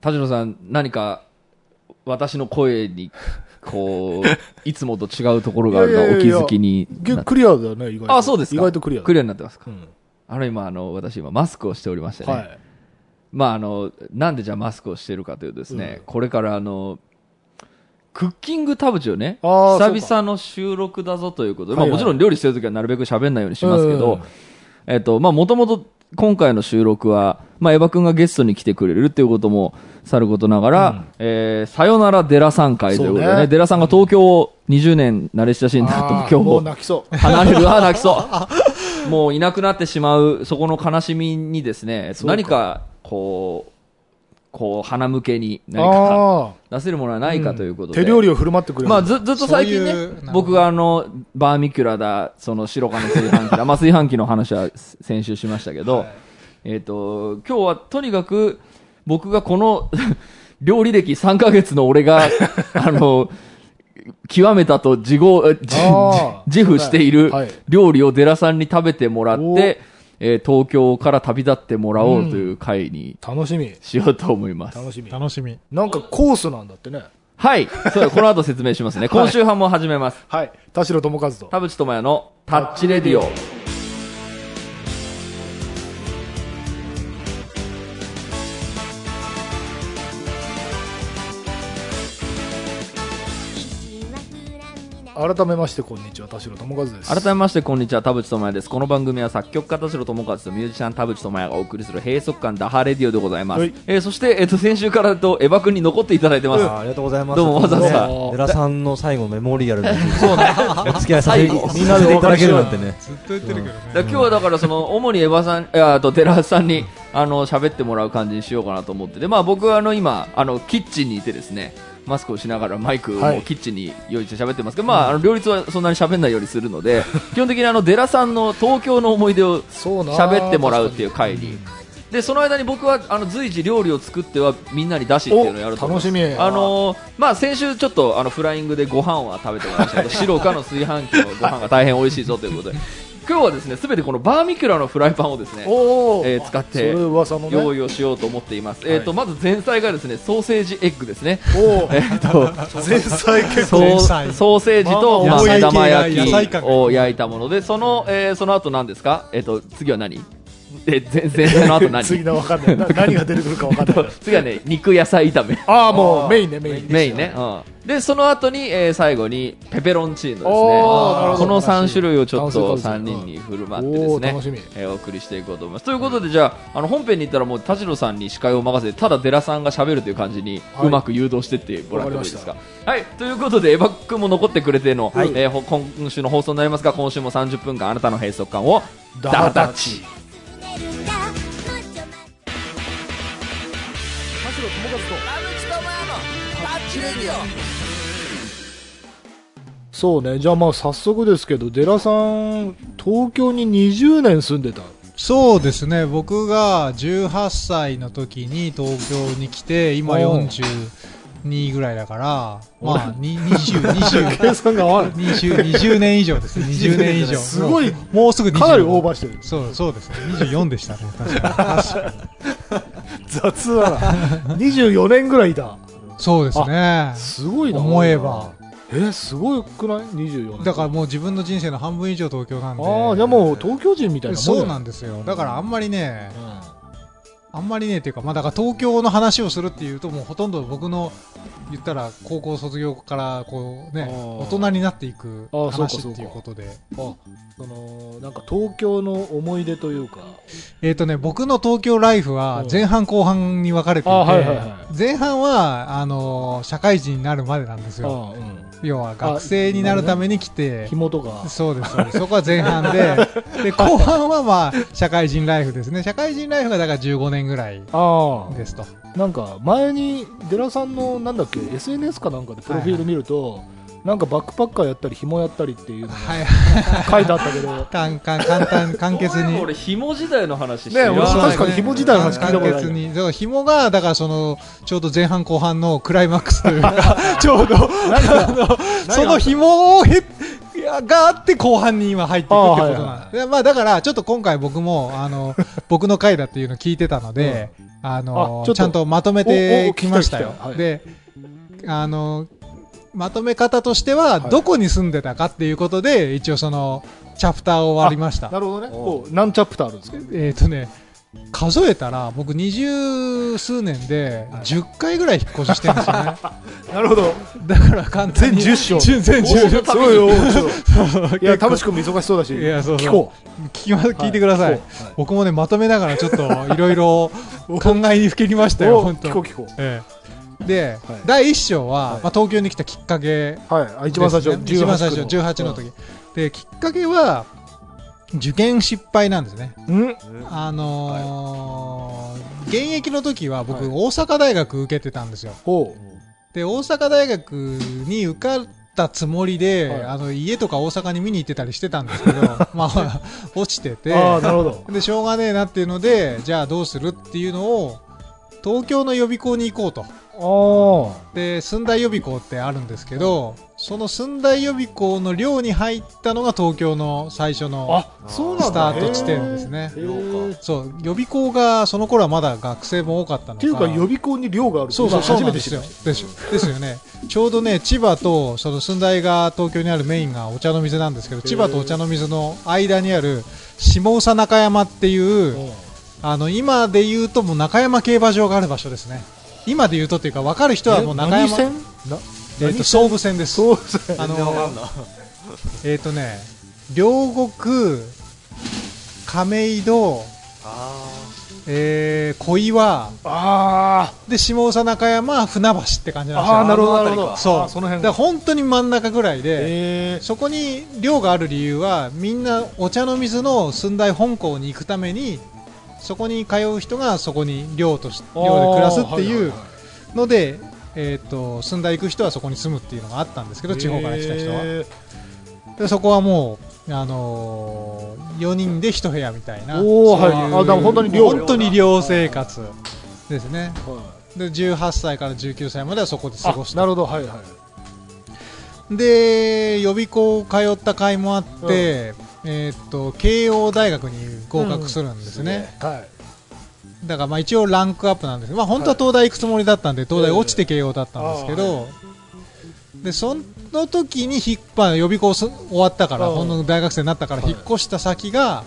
田代さん、何か、私の声に、こう、いつもと違うところがあるのはお気づきにクリアだよね、意外と。あ、そうですか。意外とクリアだ。クリアになってますか。うんあの、今、あの、私今、マスクをしておりましてね。はい。まあ、あの、なんでじゃあマスクをしてるかというとですね、うんこれからあの、クッキング田淵をね、久々の収録だぞということで、まあもちろん料理してるときはなるべく喋んないようにしますけど、うんえっと、まあもともと今回の収録は、まあエヴァ君がゲストに来てくれるっていうこともさることながら、うんえーさよならデラさん会ということでね、デラさんが東京を20年慣れ親しんだ東京をもう泣きそう。離れる、あー泣きそう。もういなくなってしまう、そこの悲しみにですね、何か、こう、こう、鼻向けに何かあ出せるものはないかということで。手料理を振る舞ってくれる。まあ、ずずっと最近ねそういう。僕があの、バーミキュラだ、その白金炊飯器だ、まあ炊飯器の話は先週しましたけど、えっ、と、今日はとにかく、僕がこの、料理歴3ヶ月の俺が、あの、極めたと自業、え自負しているはい。料理をデラさんに食べてもらっおて、えー東京から旅立ってもらおうという回に楽しみ。しようと思います。楽しみ。楽しみ。なんかコースなんだってね。はい。そうこの後説明しますね。今週半も始めます。はい。田代智和と。田淵智也のタッチレディオ。改めまして、こんにちは。田代智和です。改めましてこんにちは田淵智也ですこの番組は作曲家田代智和とミュージシャン田淵智也がお送りする閉塞感ダハレディオでございます、はいえーそして、えっと先週からとエヴァ君に残っていただいてます、あありがとうございます。どうもわざわざねデラさんの最後のメモリアルなそうね。お付き合いさせて最後みんなでいただけるなんてね。ずっと言ってるけどね。だから今日はだからその主にエヴァさんいやあと寺橋さんにあの喋ってもらう感じにしようかなと思ってでまあ僕はあの今あのキッチンにいてですねマスクをしながらマイクをはい。キッチンに用意して喋ってますけど、まああの両立はそんなに喋んないようにするので 基本的にあのデラさんの東京の思い出を喋ってもらうっていう回に。でその間に僕はあの随時料理を作ってはみんなに出しっていうのをやると楽しみ。あのーまあ先週ちょっとあのフライングでご飯は食べてもらいましたけど 白かの炊飯器のご飯が大変美味しいぞということで今日はですねすべてこのバーミキュラのフライパンをですねおお、えー使って。用意をしようと思っています、えっ、とまず前菜がですねソーセージエッグですね。おお、えっ、と前菜結ソ構。ソーセージとまあまあ目玉焼きを焼いたものでその、えーその後何ですか？えっ、と次は何？え前前菜の後何？次のわかんない。な何が出てくるかわかんない。次はね肉野菜炒め。ああ、もうメインね、メイン。メインね、うん、でその後に、えー最後にペペロンチーノですね。この3種類をちょっと炭水化物3人に振る舞ってですねおえーお送りしていこうと思います。ということでじゃああの本編に行ったらもう田代さんに司会を任せてただデラさんが喋るという感じにはい。うまく誘導してってもらってもいいですか？わはい。ということでエヴァ君も残ってくれての、はい。えーほ今週の放送になりますが今週も30分間あなたの閉塞感をダダダダッチそうね、じゃあまあ早速ですけど、デラさん、東京に20年住んでた？そうですね。僕が18歳の時に東京に来て、今おう42ぐらいだから、まあ、に20、20、計算が合わない。20、20年以上ですね。20年以上。すごいもうすぐ20。かなりオーバーしてる。そう、そうですね。24でしたね。確か 雑だな。24年ぐらいいた。そうですね。すごいな。思えば。え、すごくない ?24 年。だからもう自分の人生の半分以上東京なんで。ああ、じゃあもう東京人みたいなもんそうんなんですよ。だからあんまりね、うあんまりねっていうか、まあだから東京の話をするっていうと、もうほとんど僕の言ったら高校卒業からこうね、大人になっていく話っていうことで。ん。あ、その、なんか東京の思い出というか。えっ、とね、僕の東京ライフはうん前半後半に分かれていて、あはいはいはい前半は、あのー社会人になるまでなんですよ。あうん。要は学生になるために来て、紐とか。そうです、そうです。そこは前半で、で、後半はまあ、社会人ライフですね。社会人ライフがだから15年ぐらい。ですと。なんか前にデラさんのなんだっけ SNS かなんかでプロフィール見ると、なんかバックパッカーやったり紐やったりっていうのがはい。書いてあったけど、かんかん簡単、簡潔に。俺紐時代の話してね確かに紐時代の話聞いたことない簡潔に。だから紐が、だからその、ちょうど前半後半のクライマックスというか、ちょうど、その紐をへ、ががあって後半に今入っていくってことなんで、まあだから、ちょっと今回僕も、あの、僕の回だっていうのを聞いてたので、あのあちょっとちゃんとまとめてきましたよ。はい。で、あの、まとめ方としては、はい。どこに住んでたかっていうことで、一応その、チャプターを終わりました。なるほどね。おこう何チャプターあるんですか？えっ、とね、数えたら、僕二十数年で10回ぐらい引っ越ししてるんですよね。なるほど。だから簡単に。全10章全全10章。すごいよ。いや田淵君も忙しそうだし。いやそうそう。聞こ聞きま聞いてください、はい。僕もねまとめながらちょっといろいろ 考えにふけりましうたよお本当。聞こう聞こええで、はい。第一章は、はい。まあ、東京に来たきっかけうはい。あ一番最初一番最初区18の時、できっかけは受験失敗なんですね。うん。あのー現役の時は僕、はい。大阪大学受けてたんですよ。ほで大阪大学に受かったつもりで、はい。あの家とか大阪に見に行ってたりしてたんですけど まあ落ちてうて。ああなるほど。でしょうがねえなっていうのでじゃあどうするっていうのを東京の予備校に行こうと。あで寸大予備校ってあるんですけどその寸大予備校の寮に入ったのが東京の最初あのスタート地点ですね。そう予備校がその頃はまだ学生も多かったのか。ていうか予備校に寮があるそうそう初めなんですよて知りましですですよ。ね。ちょうどね千葉とその寸大が東京にあるメインがお茶の水なんですけど千葉とお茶の水の間にある下総中山っていうたあの今で言うともう中山競馬場がある場所ですね。今で言うとっていうか分かる人はもう中山。何線？なえーと総武線です。そうですねあのえっ、とね両国亀戸あえー、小岩。あで下総中山船橋って感じーなんですよ。あーなるほどなるほど。そう。その辺。本当に真ん中ぐらいで、えそこに寮がある理由はみんなお茶の水の寸大本校に行くためにそこに通う人がそこに寮としー寮で暮らすってはいいうはいはいので、えー、と寸大行く人はそこに住むっていうのがあったんですけど地方から来た人は。へでそこはもう、あのー、4人で1部屋みたいなおーそういうはいあでも本当に寮本当に寮生活ですね。ーはで18歳から19歳まではそこでい過ごしなるほど。はいはい。で予備校通った甲斐もあって、えーっと慶応大学に合格するんですね、はいだからまあ一応ランクアップなんです。まあ、本当は東大行くつもりだったんで、東大落ちて慶応だったんですけど、でその時にひっぱ予備校す終わったから、うん。ほんの大学生になったからはい。引っ越した先が、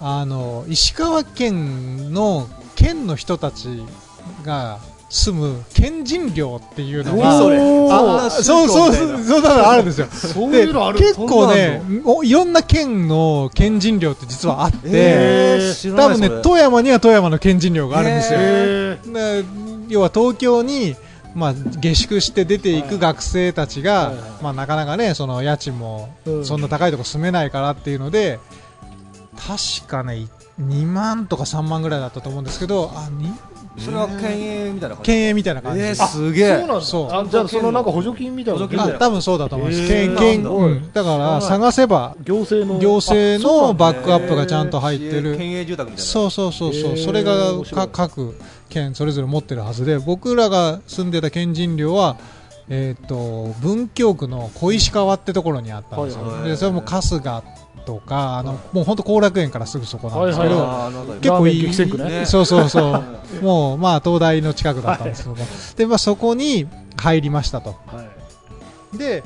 あの石川県の県の人たちが住む県人寮っていうのが何それ？あそうそうそうそうあるんですよ結構ねおいろんな県の県人寮って実はあって、えー多分ね富山には富山の県人寮があるんですよ、へで要は東京に、まあ、下宿して出ていく学生たちが、はいはい。まあ、なかなかねその家賃もうん。そんな高いとこ住めないからっていうので確かね2万とか3万ぐらいだったと思うんですけどあにそれは県営みたいな感じ？県営みたいな感じ。えーです、すげえ。そうなんだ。そう。あじゃあそのなんか補助金みたいなの。補助金あ多分そうだと思います、へー県県だうんだ。から探せば行政の。行政のバックアップがちゃんと入ってる。県営住宅みたいな。そうそうそうそう、へーそれが各県それぞれ持ってるはずで僕らが住んでた県人寮は、えー、と文京区の小石川ってところにあったんですよ、はいはいでそれも春日とかあの、もう本当後楽園からすぐそこなんですけど、結構いいそうそうそう。もうまあ東大の近くだったんですけども、でまあ、そこに入りましたと。はい。で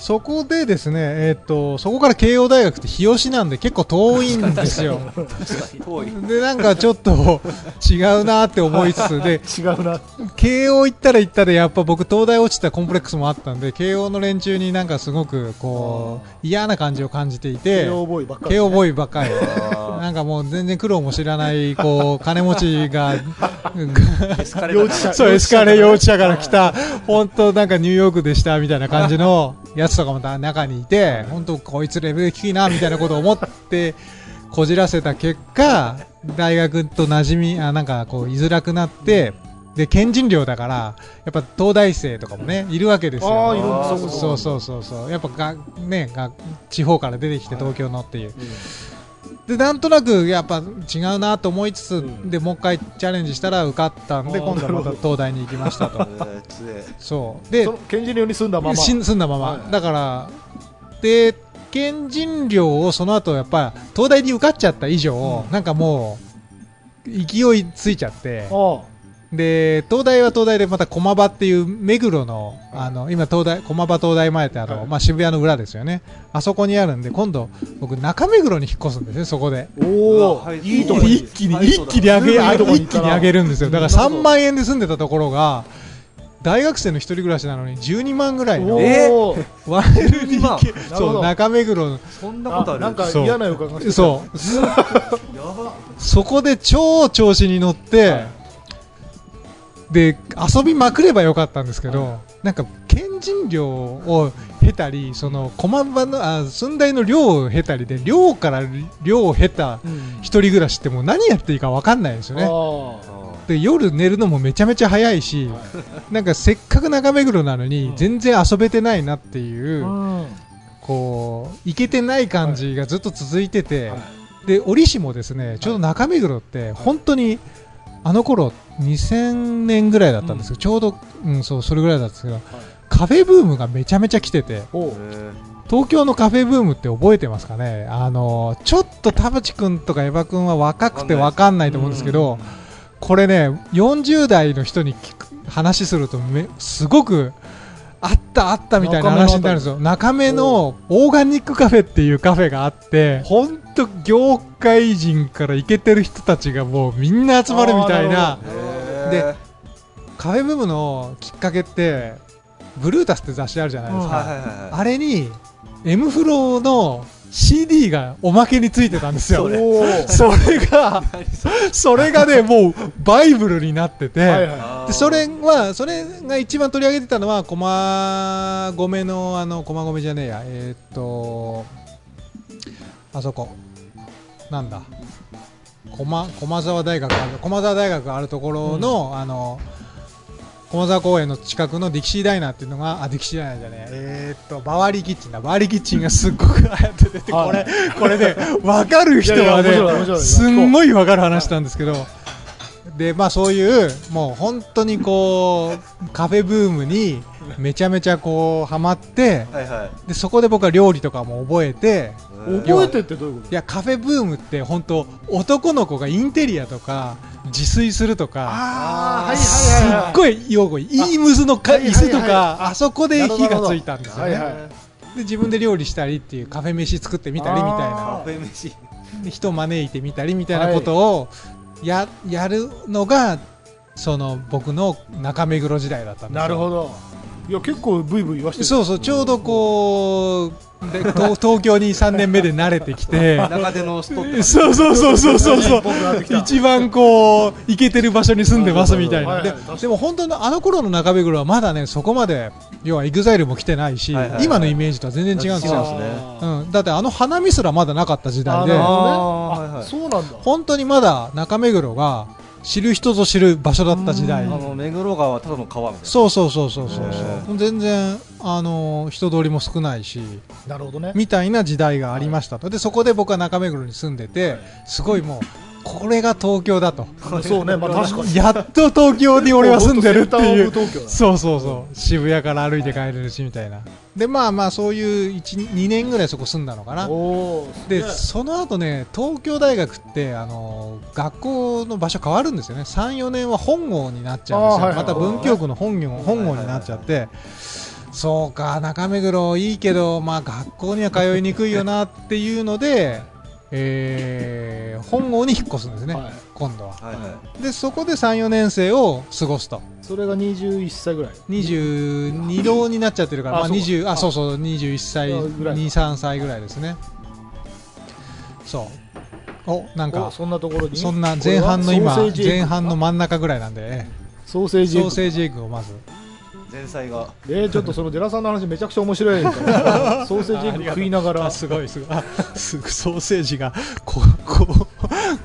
そこでですね、えっとそこから慶応大学って日吉なんで結構遠いんですよ。でなんかちょっと 違うなって思いつつで違うな。慶応行ったら行ったでやっぱ僕東大落ちたコンプレックスもあったんで慶応の連中になんかすごくこう嫌な感じを感じていて慶応ボーイばっかり慶応ボーイばっかり。あなんかもう全然苦労も知らないこう金持ちが幼稚者そうエスカレ幼稚舎から来た本当なんかニューヨークでしたみたいな感じのやつとかも中にいて本当こいつレベル低いなみたいなことを思ってこじらせた結果大学と馴染みあなんかこう居づらくなってで県人寮だからやっぱ東大生とかもねいるわけですよ。ああいるんだ。あーそうそうそうそう。やっぱがねが地方から出てきて東京のっていう、でなんとなくやっぱ違うなと思いつつ、うん。でもう一回チャレンジしたら受かったんで今度はまた東大に行きましたと。そう。で県人寮に住んだまま。し住んだまま、はい。だからで県人寮をその後やっぱ東大に受かっちゃった以上、なんかもう勢いついちゃってあで東大は東大でまた駒場っていう目黒のあの今東大駒場東大前ってあの、はい。まあ、渋谷の裏ですよね。あそこにあるんで今度僕中目黒に引っ越すんですねそこで。おおはいいいとこに。一気に一気に上げ一気に上げるんですよ。だからなるほど3万円で住んでたところが大学生の一人暮らしなのに12万ぐらいのおえお 1LDK なるほそうど。中目黒。のそんなことある？なんかそう嫌な予感がしてそう。やば。そこで超調子に乗って、はいで遊びまくればよかったんですけど、なんか県人寮を経たりその駒場のあ寸大の寮を経たりで寮から寮を経たうん。一人暮らしってもう何やっていいか分かんないんですよね。あで夜寝るのもめちゃめちゃ早いし、なんかせっかく中目黒なのに全然遊べてないなっていう、こういけてない感じがずっと続いてて、はい。で折しもですねちょうど中目黒って本当にあの頃2000年ぐらいだったんですけど、ちょうど、うん、そうそれぐらいだったんですけど、カフェブームがめちゃめちゃ来てて東京のカフェブームって覚えてますかね？あのちょっと田淵君とか江場君は若くて分かんない。と思うんですけど、これね40代の人に聞く話するとめすごくあったあったみたいな話になるんですよ。中目のオーガニックカフェっていうカフェがあって本当業界人からイケてる人たちがもうみんな集まるみたいな。でカフェブームのきっかけってブルータスって雑誌あるじゃないですか、あれに M フローの CD がおまけについてたんですよ。それ。が、それ。がね、もうバイブルになってて、はいはい。あーでそれは、それが一番取り上げてたのは、駒込の、あの、駒込じゃねえや、えーっと、あそこ、なんだ、駒、駒沢大学ある、駒沢大学があるところの、あの、駒沢公園の近くのディキシーダイナーっていうのが、あ、ディキシーダイナーじゃねえ、えーっと、バワーリーキッチンだ。バワーリーキッチンがすっごく流行ってて、こはいれ、これね、わかる人はいやいやい面ね、白い。すんごいわかる話なんですけど、で、まあそういう、もう本当にこう、カフェブームにめちゃめちゃこう、ハマって、はいはい。で、そこで僕は料理とかも覚えて、覚えてってどういうこいや、カフェブームって本当、男の子がインテリアとか、自炊するとか、ああはいすはいっごい用語、いいムズのかはいはい椅子とはい。か、あそこで火がついたんですよね。はいはい。で、自分で料理したりっていうカフェ飯作ってみたりみたいな。あ。カフェ飯。で人を招いてみたりみたいなことをや,、やるのがその僕の中目黒時代だったんですよ。なるほど。いや結構ブイブイ言わしてる。そうそうちょうどこうで東 東京に3年目で慣れてきて。中でのストッそうそうそうそうそう。そう一番こう行けてる場所に住んでますみたいな。でも本当のあの頃の中目黒はまだねそこまで要は EXILE も来てないし、はいはいはい。今のイメージとは全然違うんですよ。違うんですね。うん、だってあの花見すらまだなかった時代で。あねあーはいはいあそうなんだ。本当にまだ中目黒が知る人ぞ知る場所だった時代。あの目黒川はただの川みたいな。そうそうそうそうそうへそう。全然あの人通りも少ないしなるほどね。みたいな時代がありましたと。でそこで僕は中目黒に住んでてすごいもうこれが東京だと。そうねまあ確かに。やっと東京に俺は住んでるっていう。そうそうそう。渋谷から歩いて帰れるしみたいな。でまあまあそういう2年ぐらいそこ住んだのかな。でその後ね東京大学ってあの学校の場所変わるんですよね。34年は本郷になっちゃうんですよ、また文京区の本郷本郷になっちゃって、そうか中目黒いいけど、まあ、学校には通いにくいよなっていうので、えー本郷に引っ越すんですね、はい。今度は。はいはい。でそこで34年生を過ごすと。それが21歳ぐらい。22浪になっちゃってるからまあ、あそうか。20あそうそう21歳あぐらい23歳ぐらいですね。そう。おなんかおそんなところに？そんな前半の今前半の真ん中ぐらいなんでソーセージエッグをまず前菜が。えー、ちょっとそのデラさんの話めちゃくちゃ面白い。ソーセージ食いながら。あすごいすごい。あすぐソーセージがこうこう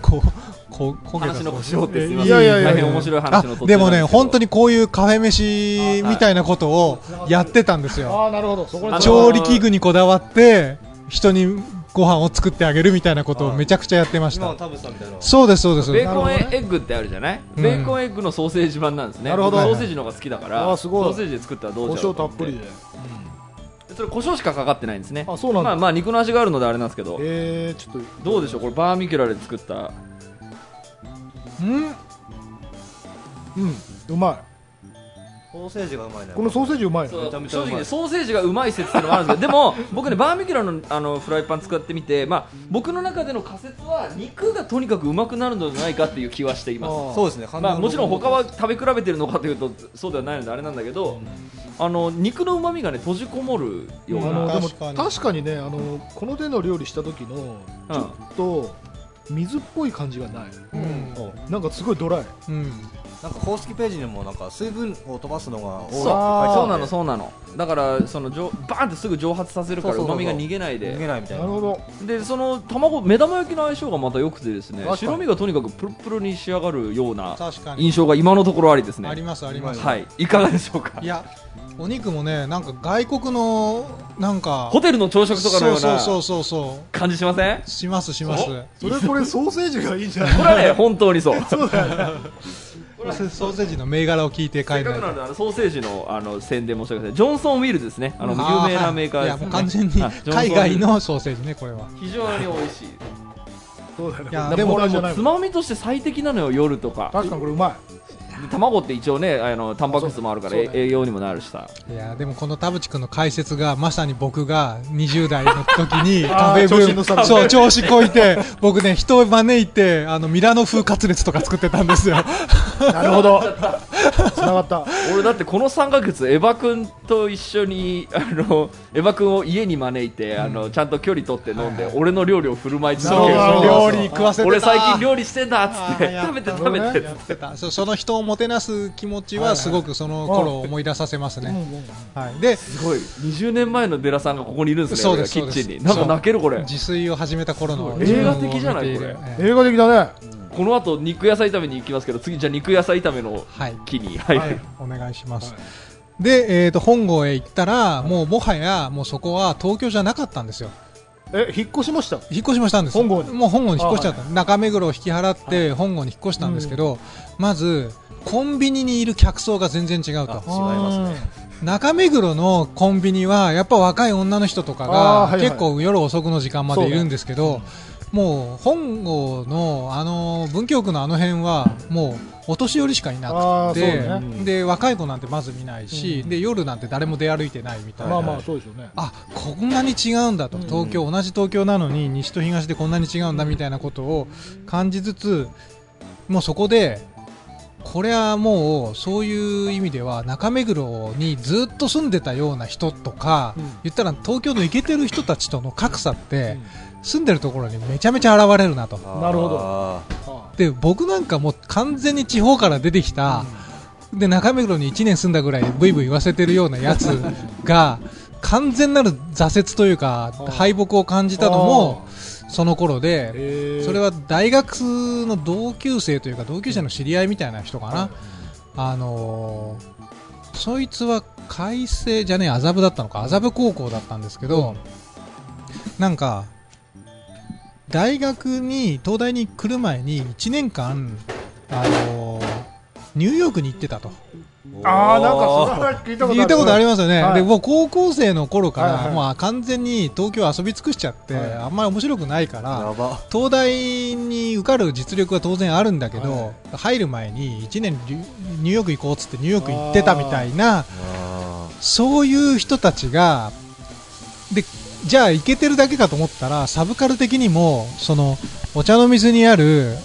こうこう焦げた話の腰折ってすいません。いやいやいや。大変面白い話のでもね本当ににこういうカフェ飯みたいなことをやってたんですよ。ああなるほど。調理器具にこだわって人にご飯を作ってあげるみたいなことをめちゃくちゃやってました。今の田淵さんみたいな。そうですそうですベーコンエッグってあるじゃない、うん。ベーコンエッグのソーセージ版なんですね。なるほど。僕ソーセージの方が好きだからあーすごい。ソーセージで作ったらどう胡じゃろう椒たっぷりで。それ胡椒しかかかってないんですね。あそうなんだ。まあまあ肉の味があるのであれなんですけど。えー、ちょっと。どうでしょう？これバーミキュラで作った。うん。うん。うまソーセージがうまいね。いこのソーセージうまい正直ねソーセージがうまい。説っていうのがあるんですけどでも僕ねバーミキュラのあのフライパン使ってみて、まあ、僕の中での仮説は肉がとにかくうまくなるのではないかっていう気はしています。そうですね。まあ、もちろん他は食べ比べてるのかというとそうではないのであれなんだけど、あの肉のうまみがね閉じこもるような、あのでも確かに。確かにねあのこの手の料理した時のちょっと水っぽい感じがない。うん。なんかすごいドライ。うんなんか公式ページにもなんか水分を飛ばすのが多いってそう書いてあそう。なのそうなの。だからそのじょバーンってすぐ蒸発させるからそううそうそう。そうまみが逃げない逃げでないみたいな。なるほど。でその卵目玉焼きの相性がまた良くてですね確かに。白身がとにかくプルプルに仕上がるような確かに。印象が今のところありですね。ありますあります。はい。いかがでしょうか？いやお肉もねなんか外国のなんかホテルの朝食とかのようなそうそうそうそ感じしません？うしますします。それこれソーセージがいいんじゃない？これはね本当にそう。そうだよねソーセージの銘柄を聞いて帰せっかくなるのであのソーセージのあの宣伝申し訳ない。ジョンソン・ウィルですね。あの有名なメーカーいやです、ね、もう完全にあジョンソン海外のソーセージねこれは。非常に美味しい。そうだよね。いやでもこれもつまみとして最適なのよ夜とか。確かにこれうまい。で卵って一応ねあのタンパク質もあるから栄養にもなるしさ。いやでもこの田淵君の解説がまさに僕が20代の時に そう調子こいて僕ね人を招いてあのミラノ風カツレツとか作ってたんですよ。なるほど。つながった。俺だってこの3ヶ月エヴァ君と一緒にあのエヴァ君を家に招いてあのちゃんと距離取って飲んで俺の料理を振る舞い続ける料理食わせ俺最近料理してんだっつって。食べてた食べてやって。たそその人をもてなす気持ちはすごくその頃を思い出させますうんね、うん。はい、ですごい。20年前のデラさんがここにいるんですねそうですキッチンに。なんか泣けるこれ。自炊を始めた頃の映画的じゃないこええ映画的だね。この後肉野菜炒めに行きますけど次じゃあ肉野菜炒めのはい。木に。入る、お願いします、で、えー、と本郷へ行ったらもうもはやもうそこは東京じゃなかったんですよ。え引っ越しました引っ越しもしたんですよ。本郷に。もう本郷に引っ越しちゃった、中目黒を引き払って本郷に引っ越したんですけど、まずコンビニにいる客層が全然違うと。あ違いますね。中目黒のコンビニはやっぱ若い女の人とかが結構夜遅くの時間までいるんですけど、もう本郷のあの文京区のあの辺はもうお年寄りしかいなあくて、で若い子なんてまず見ないし、うん。で夜なんて誰も出歩いてないみたいな、まあまあそうでしょうね。あこんなに違うんだと、東京同じ東京なのに西と東でこんなに違うんだみたいなことを感じつつもうそこでこれはもうそういう意味では中目黒にずっと住んでたような人とか、うん。言ったら東京のイケてる人たちとの格差って、住んでるところにめちゃめちゃ現れるなと。なるほど。で僕なんかもう完全に地方から出てきた、で中目黒に1年住んだぐらいでブイブイ言わせてるようなやつが 完全なる挫折というか敗北を感じたのもその頃でそれは大学の同級生というか同級生の知り合いみたいな人かな。あのーそいつは海星じゃねえ麻布だったのか。麻布高校だったんですけどなんか大学に東大に来る前に1年間あのーニューヨークに行ってたとああなんかそれは聞いたことある。言ったことありますよね、はい。でもう高校生の頃から、はいはいもう完全に東京遊び尽くしちゃって、はい。あんまり面白くないから東大に受かる実力は当然あるんだけど、はい。入る前に1年ニューヨーク行こうっつってニューヨーク行ってたみたいなあそういう人たちがでじゃあ行けてるだけかと思ったらサブカル的にもそのお茶の水にある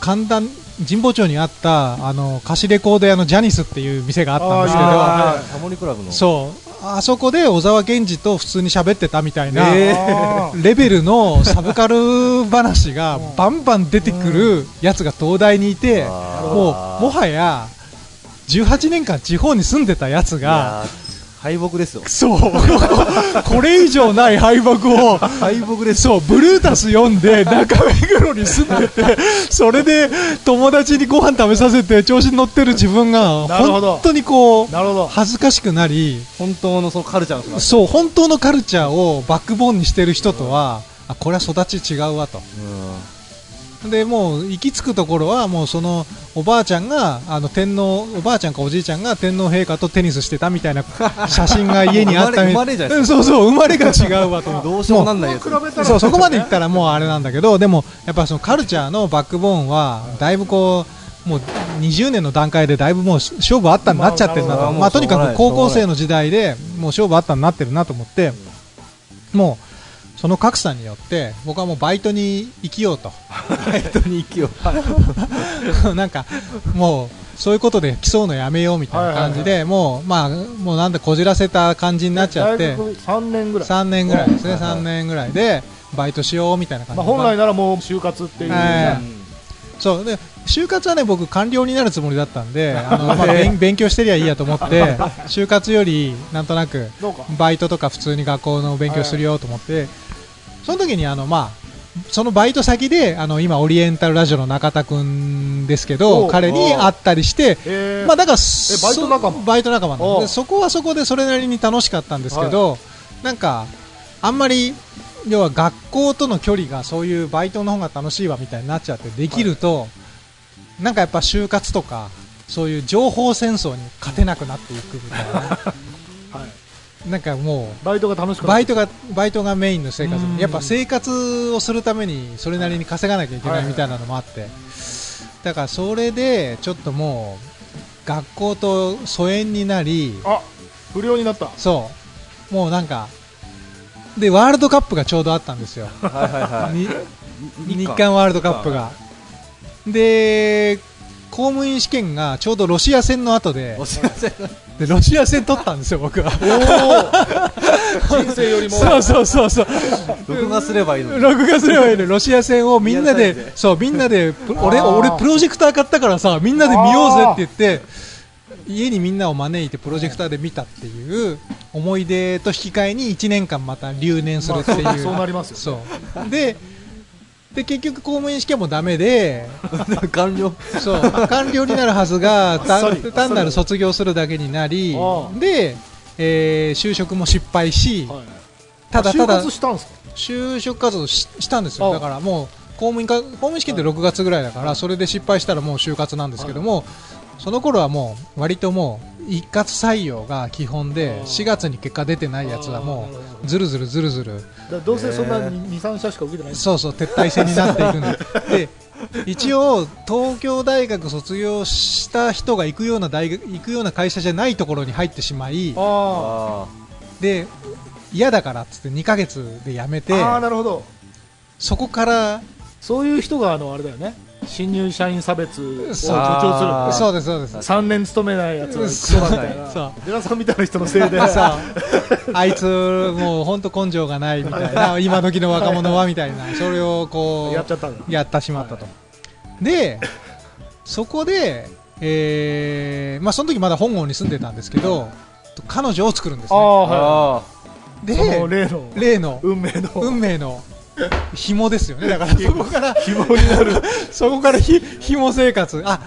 神田神保町にあったあの貸しレコード屋のジャニスっていう店があったんですけどあータモリクラブの。そう。あそこで小沢健二と普通に喋ってたみたいな、えあー。レベルのサブカル話が バンバン出てくるやつが東大にいて、もうもはや18年間地方に住んでたやついが、敗北ですよ。そう、これ以上ない敗北を、敗北です。そう、ブルータス読んで中目黒に住んでて、それで友達にご飯食べさせて調子に乗ってる自分が、なるほど。本当にこう、なるほど。恥ずかしくなり、本当のそのカルチャーのそう、本当のカルチャーをバックボーンにしてる人とは、あ、これは育ち違うわと。うんでもう行き着くところはもうそのおばあちゃんがあの天皇おばあちゃんかおじいちゃんが天皇陛下とテニスしてたみたいな 写真が家にあったみ生まれ生まれじゃないうんそうそう生まれが違うわと。どうしようもなんないやつ。比べたらそうそこまでいったらもうあれなんだけどでもやっぱそのカルチャーのバックボーンはだいぶこうもう20年の段階でだいぶもう勝負あったになっちゃってるなと、まあまあ、とにかく高校生の時代でもう勝負あったになってるなと思って。もうその格差によって僕はもうバイトに生きようと。バイトに行きよ なんかもうそういうことで競うのやめようみたいな感じで、もうまあもうなんでこじらせた感じになっちゃって。大学3年ぐらい、3年ぐらいですね。はいはい3年ぐらいでバイトしようみたいな感じまあ、で本来ならもう就活っていう、はい。そう。で就活はね僕官僚になるつもりだったんで あの、まあ、勉勉強してりゃいいやと思って 就活よりなんとなくバイトとか普通に学校の勉強するよと思って、その時にあのまあそのバイト先であの今オリエンタルラジオの中田くんですけおどう彼に会ったりしてえー。まあだからバイト仲間そバイト仲間なでそこはそこでそれなりに楽しかったんですけど、なんかあんまり要は学校との距離がそういうバイトの方が楽しいわみたいになっちゃってできると、なんかやっぱ就活とかそういう情報戦争に勝てなくなっていくみたいな。はい、なんかもうバイトが楽しくなバイトがバイトがメインの生活。うん。やっぱ生活をするためにそれなりに稼がなきゃいけないみたいなのもあって。だからそれでちょっともう学校と疎遠になりあ不良になった。そう。もうなんかでワールドカップがちょうどあったんですよ。はいはいはい。日韓ワールドカップがで公務員試験がちょうどロシア戦の後でお知らせでロシア戦取ったんですよ僕は。人生よりも。そうそうそうそう。録画すればいいのに。録画すればいいのロシア戦をみんなででそうみんなでプ俺俺プロジェクター買ったからさみんなで見ようぜって言って家にみんなを招いてプロジェクターで見たっていう思い出と引き換えに1年間また留年するっていう、まあそうなりますよそう。でで結局公務員試験もダメで 完了。そう官僚になるはずが単なる卒業するだけになりで、えー就職も失敗し、はい。ただただ就活したんですか？就職活動ししたんですよ。あだからもう公務員か公務員試験って6月ぐらいだからそれで失敗したらもう就活なんですけどもその頃はもう割ともう一括採用が基本であ4月に結果出てないやつはもうずるずるずるずる。どうせそんな23社しか受けてない。そうそう撤退戦になっていくんで。で一応東京大学卒業した人が行くような大学行くような会社じゃないところに入ってしまいで嫌だからっつって2ヶ月で辞めてーあーなるほど。そこからそういう人があのあれだよね新入社員差別を助長する。そうですそうです。3年勤めないやつ。がそうクソだみたいなそう。デラさんみたいな人のせいで。さあいつもう本当根性がないみたいな。今時の若者はみたいな。それをこうやっちゃったやってしまったと、でそこで、えーまあ、その時まだ本郷に住んでたんですけど彼女を作るんですね。ああはあい。で例の。例の。運命の。運命の紐ですよね。だからそこから希望になる。そこから ひ紐生活。あ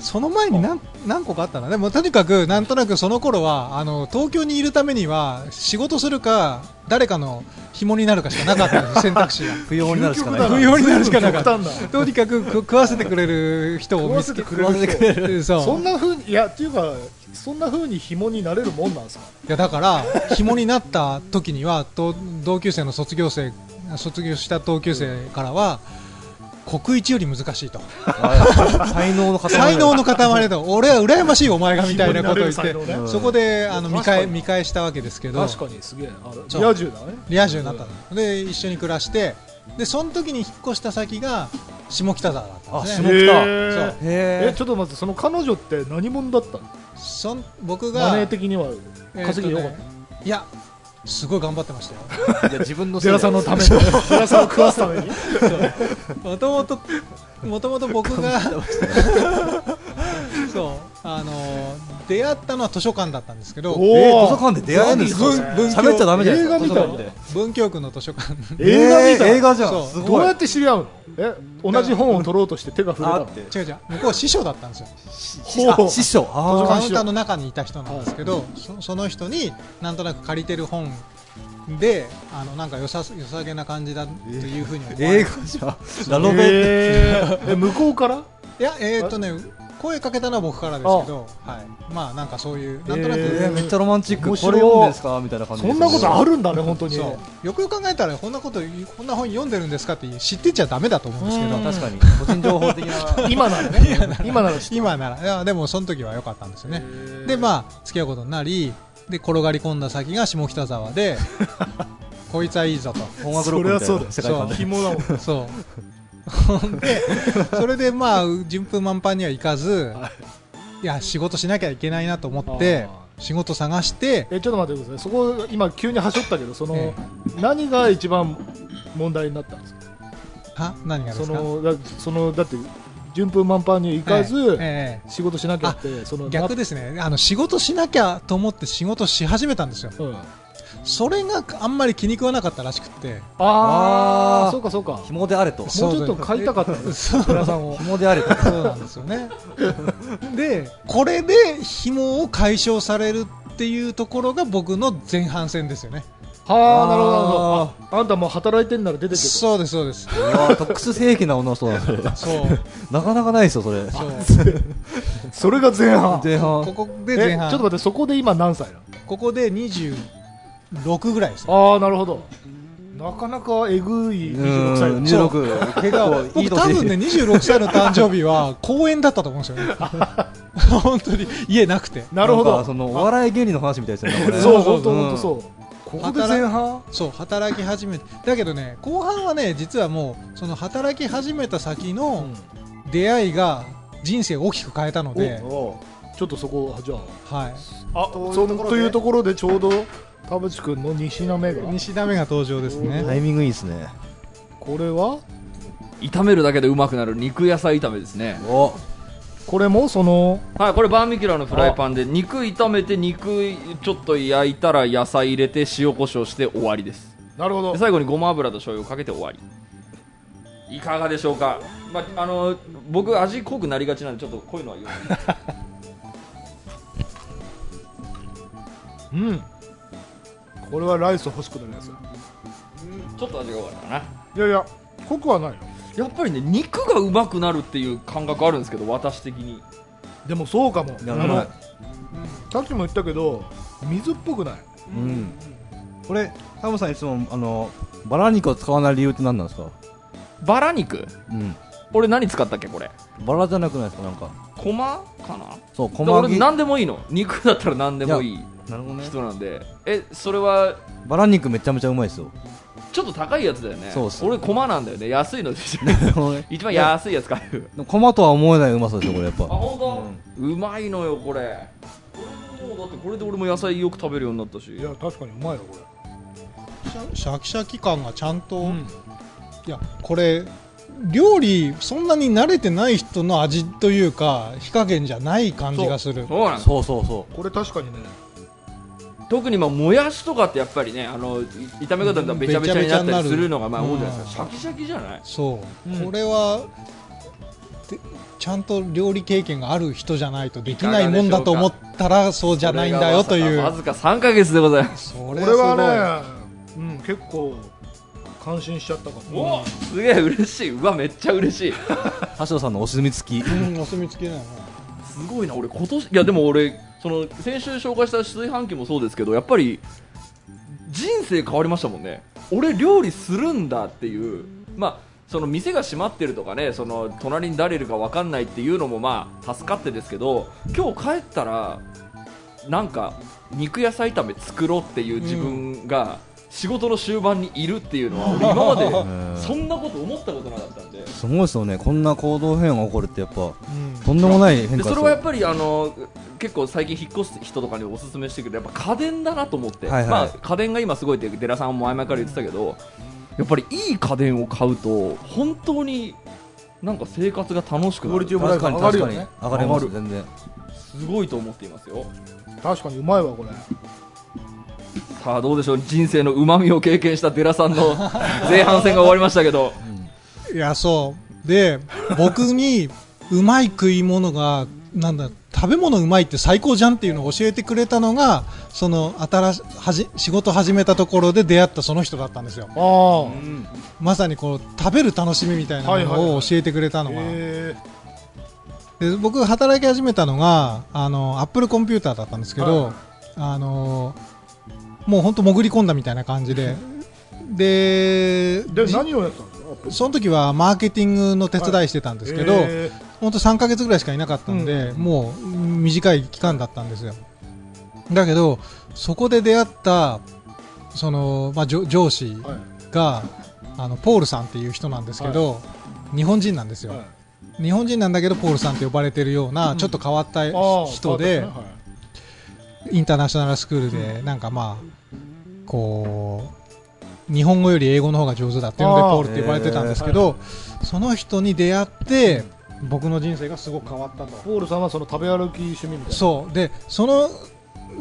その前に何何個かあったな。でもとにかくなんとなくその頃はあの東京にいるためには仕事するか誰かの紐になるかしかなかったんです。選択肢が。不要になるしかない。不要になるしかなかった。とにかくく食わせてくれる人を見つけ食わせてくれるそう。そんなふうにいやっていうかそんなふうに紐になれるもんなんですか？いやだから紐になった時にはと同級生の卒業生卒業した同級生からは国一より難しいと。あ才能の塊才能の塊だ俺は羨ましいお前がみたいなことを言ってそこであの見返見返したわけですけど。確かにすげえ。あそう。リア充だね。リア充になったの。で一緒に暮らしてでその時に引っ越した先が下北沢だったんですね。あ下北。えへちょっと待ってその彼女って何者だったの？そん僕がマネー的には稼ぎよかっえーとねいやすごい頑張ってましたよ。え いや自分のたデラさんのために。デラさんを食わすために。もともともともと僕が そうあの出会ったのは図書館だったんですけどおえー図書館で出会えるんですか？文喋っちゃダメじゃないですか？文京区。の図書館。映画みた映画じゃん。すごい。どうやって知り合うの？え同じ本を取ろうとして手が触れた違う違う。向こうは師匠だったんですよ。師匠あカウンターの中にいた人なんですけどそその人になんとなく借りてる本であのなんかよさ良さげな感じだというふうに思われ映画じゃラノベ。えー。え向こうから？いやえーっとね声かけたのは僕からですけどはい。まあなんかそういうなんとなく、ええーめっちゃロマンチック。これ読んでんですか？みたいな感じそんなことあるるんだね本当に。そう。よくよく考えたらこんなことこんな本読んでるんですかって知ってちゃダメだと思うんですけど。うん。確かに。個人情報的な。今ならね。今なら。今ならいやでもその時は良かったんですよね。でまあ付き合うことになりで転がり込んだ先が下北沢で こいつはいいぞと。音楽ロックみたいな。世界観で。紐だもん。そうで それでまあ順風満帆にはいかずい。や仕事しなきゃいけないなと思って仕事探してえちょっと待ってください。そこ今急にはしょったけどその、え何が一番問題になったんですか？は？何がでそすか？のだそのだって順風満帆に行かず、えええ仕事しなきゃってそのえ逆ですね。あの仕事しなきゃと思って仕事し始めたんですよ。うん、それがあんまり気に食わなかったらしくって。あああー。そうかそうか。もう紐であれと。そうちょっと買いたかったね皆さんを。紐であれと。そうなんですよね。でこれで紐を解消されるっていうところが僕の前半戦ですよね。はあなるほどああんたもう働いてんなら出てけとそうですそうです。いやー特殊正規な女の人だそれ。そう。なかなかないですよそれ。そう。それが前半。前半。ここでえ前半。ちょっと待ってそこで今何歳なここで26ぐらいですああなるほど。なかなかえぐい26歳。だう。んね26結構いい僕多分ね年26歳の誕生日は公演だったと思うんですよね。本当に。家なくて。なるほど。んかそのお笑い芸人の話みたいですよねそうそう本当うん本当そう。ここで前半？そう働き始めて。だけどね後半はね実はもうその働き始めた先の出会いが人生を大きく変えたので、おちょっとそこじゃはい、ああというそところで。というところでちょうど田淵君の西な目が？西田目が登場ですね。タイミングいいですね。これは？炒めるだけでうまくなる肉野菜炒めですね。お。これもその？はいこれバーミキュラのフライパンで肉炒めて肉ちょっと焼いたら野菜入れて塩コショウして終わりです。なるほど。で最後にごま油と醤油をかけて終わり。いかがでしょうか、まあ、あの僕味濃くなりがちなんでちょっとこういうのは言わない。うんこれはライス欲しくなるやつちょっと味が悪いかな。いやいや濃くはないよ。やっぱりね肉がうまくなるっていう感覚あるんですけど私的に。でもそうかも。あやらない。のさっきも言ったけど水っぽくない。うん。これタムさんいつもあのバラ肉を使わない理由って何なんですか？バラ肉？うん。俺何使ったっけこれ？バラじゃなくないですかなんか。コマかな？そう小で俺麦何でもいいの。肉だったら何でもいいなるほどね。人なんで。えそれは？バラ肉めちゃめちゃうまいですよ。ちょっと高いやつだよね。そうっす。俺コマなんだよね。安いのでしょ。一番安いやつ買う。コマとは思えないうまさですよこれやっぱ。あ本当、うまいのよこれ。これもうだってこれで俺も野菜よく食べるようになったし。いや確かにうまいなこシャシャキシャキ感がちゃんと、れ、いやこれ料理そんなに慣れてない人の味というか火加減じゃない感じがする。そう。なんです。そうそうそこれ確かにね特にまあもやしとかってやっぱりねあのい炒め方だったらべちゃべちゃになったりするのがまあうん多いじゃないですか。シャキシャキじゃない？そう、うん。これはでちゃんと料理経験がある人じゃないとできないもんだと思ったらそうじゃないんだよという。わずか3ヶ月でございます。そこれはね、うん、結構感心しちゃったかも。おすげえ嬉しい。うわめっちゃ嬉しい。う橋野さんのお墨付き。うんお墨付きだよ。なすごいな俺今年いやでも俺その先週紹介した炊飯器もそうですけどやっぱり人生変わりましたもんね。俺料理するんだっていう。まあその店が閉まってるとかねその隣に誰いるか分かんないっていうのもまあ助かってですけど今日帰ったらなんか肉野菜炒め作ろうっていう自分が仕事の終盤にいるっていうのは俺今までそんなこと思ったことなかったんで。すごいですよね。こんな行動変化が起こるってやっぱうん。とんでもない変化それはやっぱりあの結構最近引っ越す人とかにおすすめしてくれるやっぱ家電だなと思って、はいはい。まあ、家電が今すごいって寺さんも前々から言ってたけどやっぱりいい家電を買うと本当になんか生活が楽しくなる。確フかに確かに。上がるよね。上がります。全然。すごいと思っていますよ。確かにうまいわこれさあどうでしょう。人生のうまみを経験した寺さんの 前半戦が終わりましたけど。いやそう。で僕にうまい食い物がなんだ食べ物うまいって最高じゃんっていうのを教えてくれたのがその新しはじ仕事始めたところで出会ったその人だったんですよ。あまさにこう食べる楽しみみたいなのを教えてくれたあのが、へで僕働き始めたのがあのアップルコンピューターだったんですけど、はい。あのもう本当潜り込んだみたいな感じで。でえでじ何をやったんですかその時はマーケティングの手伝いしてたんですけど、へ本当3ヶ月ぐらいしかいなかったんで、もう短い期間だったんですよ。だけどそこで出会ったその、まあ、上上司ーはい。があのポールさんっていう人なんですけど、日本人なんですよ、はい。日本人なんだけどポールさんって呼ばれてるような、うんちょっと変わった人で、そうだったねインターナショナルスクールでなんかまあこう日本語より英語の方が上手だっていうのでポールって呼ばれてたんですけど、その人に出会って僕の人生がすごく変わったと。ポールさんはその食べ歩き趣味みたいな。そう。でその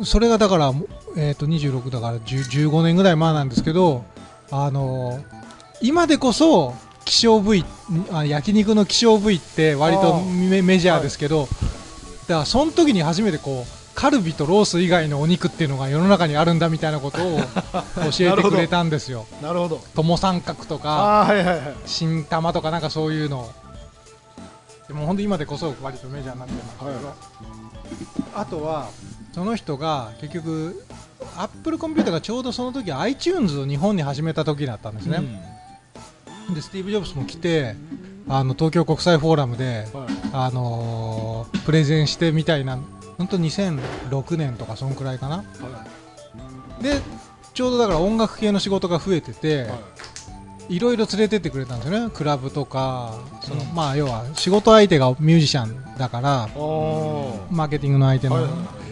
それがだから、えー、と26だから10 15年ぐらい前なんですけどあの今でこそ希少部位あ焼肉の希少部位って割とメメジャーですけど、だからその時に初めてこうカルビとロース以外のお肉っていうのが世の中にあるんだみたいなことを 教えてくれたんですよ。なるほど。友三角とかはいはいはい。新玉とかなんかそういうの。でも本当今でこそ割とメジャーになってるんですけど、はあとはその人が結局アップルコンピューターがちょうどその時 iTunes を日本に始めた時だったんですね、でスティーブ・ジョブズも来てあの東京国際フォーラムで、はい。あのープレゼンしてみたいな本当2006年とかそんくらいかな。はい。でちょうどだから音楽系の仕事が増えてて、はい。いろいろ連れてってくれたんですよね。クラブとかその、うん。まあ要は仕事相手がミュージシャンだからマーケティングの相手の、はいはい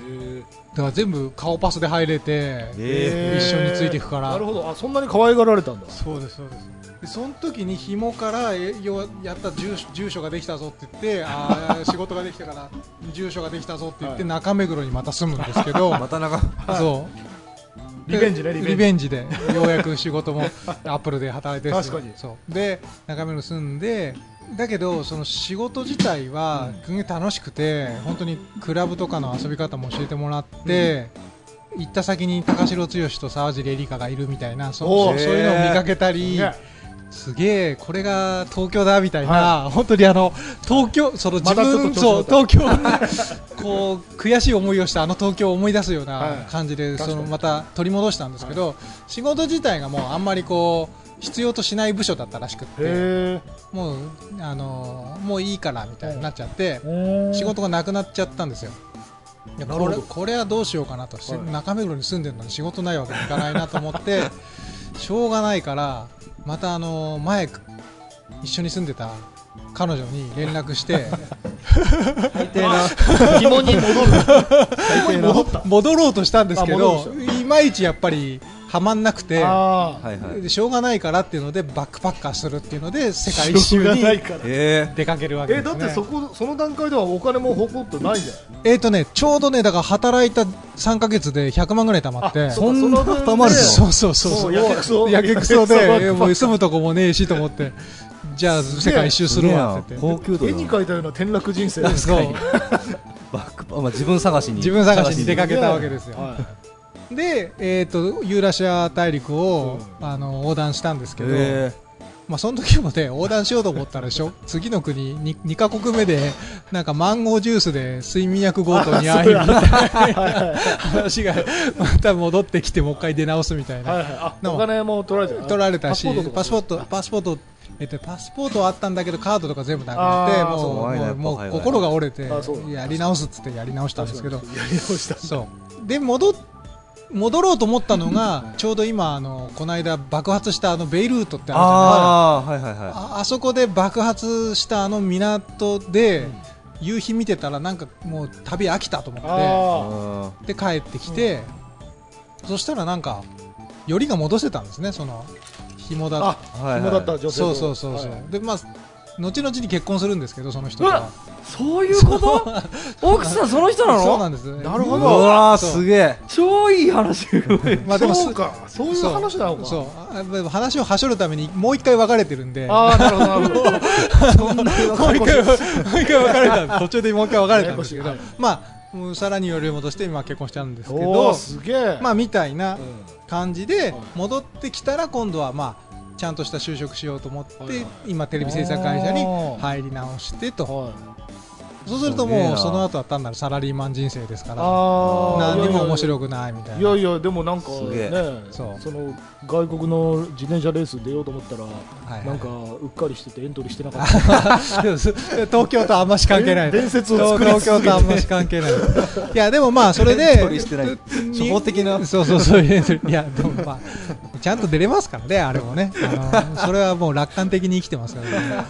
だへから全部顔パスで入れてえ一緒についていくから。なるほど。あそんなに可愛がられたんだ。そうですそうです。でその時に紐からえよやった住所住所ができたぞって言ってあー 仕事ができたから住所ができたぞって言って、はい。中目黒にまた住むんですけど またなんかそう。リベンジねでリベンジ。でようやく仕事もアップルで働いてる確かに。そう。で中目黒住んでだけどその仕事自体は楽しくて本当にクラブとかの遊び方も教えてもらって、行った先に高城剛と沢尻エリカがいるみたいなそおー。そういうのを見かけたり、ねすげえこれが東京だみたいな、本当にあの東京その自分、とそう東京こう悔しい思いをしたあの東京を思い出すようはい。な感じで、確かにそのまた取り戻したんですけど、仕事自体がもうあんまりこう必要としない部署だったらしくってへもうあのもういいからみたいになっちゃって、え仕事がなくなっちゃったんですよ。いやこれなるほど。これはどうしようかなと、はい。中目黒に住んでるのに仕事ないわけにいかないなと思って しょうがないからまたあの前一緒に住んでた彼女に連絡して最低な。紐に戻る。戻った。戻ろうとしたんですけあどいまいちやっぱりはまんなくてあはいはい。でしょうがないからっていうのでバックパッカーするっていうので世界一周に出かけるわけです、ね、えだってそこその段階ではお金もほこっとないじゃん。えっ、とねちょうどねだから働いた3か月で100万ぐらい貯まって。あそうかその分でたまるの？そうそうそうそう。やけくそ。やけくそでもう住むとこもねえしと思って。じゃあ世界一周するわって言って。高級度だ。絵に描いたような転落人生ですそうバックパまあ自分探しに。自分探しに出かけたわけですよ。はで、えー、とユーラシア大陸を、あの横断したんですけど、え。まあ、その時もね横断しようと思ったらしょ。次の国 2, 2カ国目でなんかマンゴージュースで睡眠薬強盗に遭いみたいな 話がまた戻ってきてもう一回出直すみたいな。はいはい。お金も取られた取られたしパスポートパスポートえっと、パスポートはあったんだけどカードとか全部なくなってもうもう心が折れてやり直すっつってやり直したんですけど。やり直したそう。で戻っ戻ろうと思ったのがちょうど今あのこの間爆発したあのベイルートってあるじゃない。ですかあはいはい。はああそこで爆発したあの港で夕日見てたらなんかもう旅飽きたと思っいああてで帰ってきて、そしたらなんかよりが戻せたんですねその紐だあーはいはい紐だった女性と。そうそうそうそう、はい。でまあ後々に結婚するんですけどその人うわがそういうこと？奥さんその人なの？そうなんです。うなるほど。うすげえ。超いい話。まあでもそうか。そういう話なのか。そう。話をはしょるためにもう一回別れてるんで。ああなるほどなるほど。もう一回もう一回別れた。途中でもう一回別れたんですけど。まあもうさらにより戻して今結婚したんですけおどーすげえ。まあみたいなうん。感じではい戻ってきたら今度はまあちゃんとした就職しようと思って今テレビ制作会社に入り直してと。はいそうするともうその後は単なるサラリーマン人生ですから何にも面い白くないみたいな。やいやいやでもなんかねそう。その外国の自転車レース出ようと思ったらはいなんかうっかりしててエントリーしてなかった。東京とあんまし関係ない。伝説を東作り東京とあんまし関係ない。いやでもまあそれでエントリーしてない。に初歩的な。そうそうそういうエントリー。いやでもまあちゃんと出れますからねあれもね。あのそれはもう楽観的に生きてますからね。